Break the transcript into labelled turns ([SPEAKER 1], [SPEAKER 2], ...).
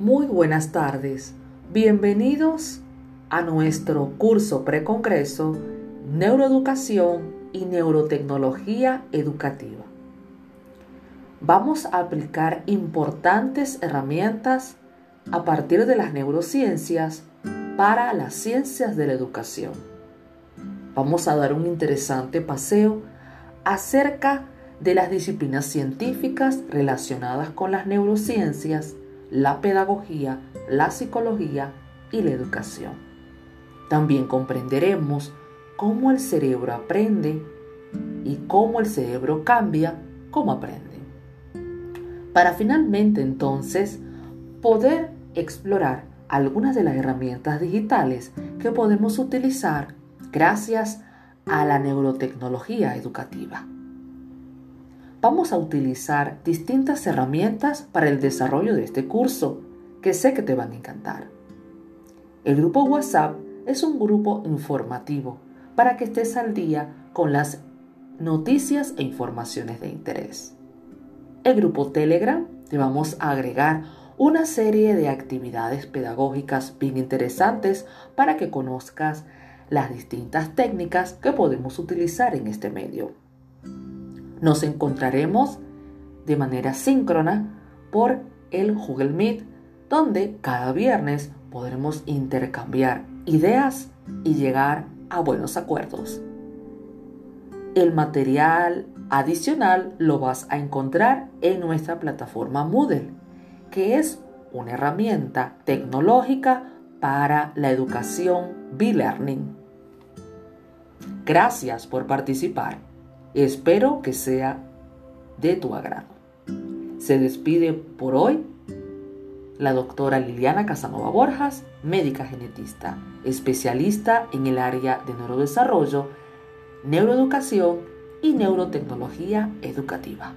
[SPEAKER 1] Muy buenas tardes. Bienvenidos a nuestro curso precongreso Neuroeducación y Neurotecnología Educativa. Vamos a aplicar importantes herramientas a partir de las neurociencias para las ciencias de la educación. Vamos a dar un interesante paseo acerca de las disciplinas científicas relacionadas con las neurociencias la pedagogía, la psicología y la educación. También comprenderemos cómo el cerebro aprende y cómo el cerebro cambia cómo aprende. Para finalmente entonces poder explorar algunas de las herramientas digitales que podemos utilizar gracias a la neurotecnología educativa vamos a utilizar distintas herramientas para el desarrollo de este curso, que sé que te van a encantar. El grupo WhatsApp es un grupo informativo para que estés al día con las noticias e informaciones de interés. El grupo Telegram te vamos a agregar una serie de actividades pedagógicas bien interesantes para que conozcas las distintas técnicas que podemos utilizar en este medio. Nos encontraremos de manera síncrona por el Google Meet, donde cada viernes podremos intercambiar ideas y llegar a buenos acuerdos. El material adicional lo vas a encontrar en nuestra plataforma Moodle, que es una herramienta tecnológica para la educación B-Learning. Gracias por participar. Espero que sea de tu agrado. Se despide por hoy la doctora Liliana Casanova Borjas, médica genetista, especialista en el área de neurodesarrollo, neuroeducación y neurotecnología educativa.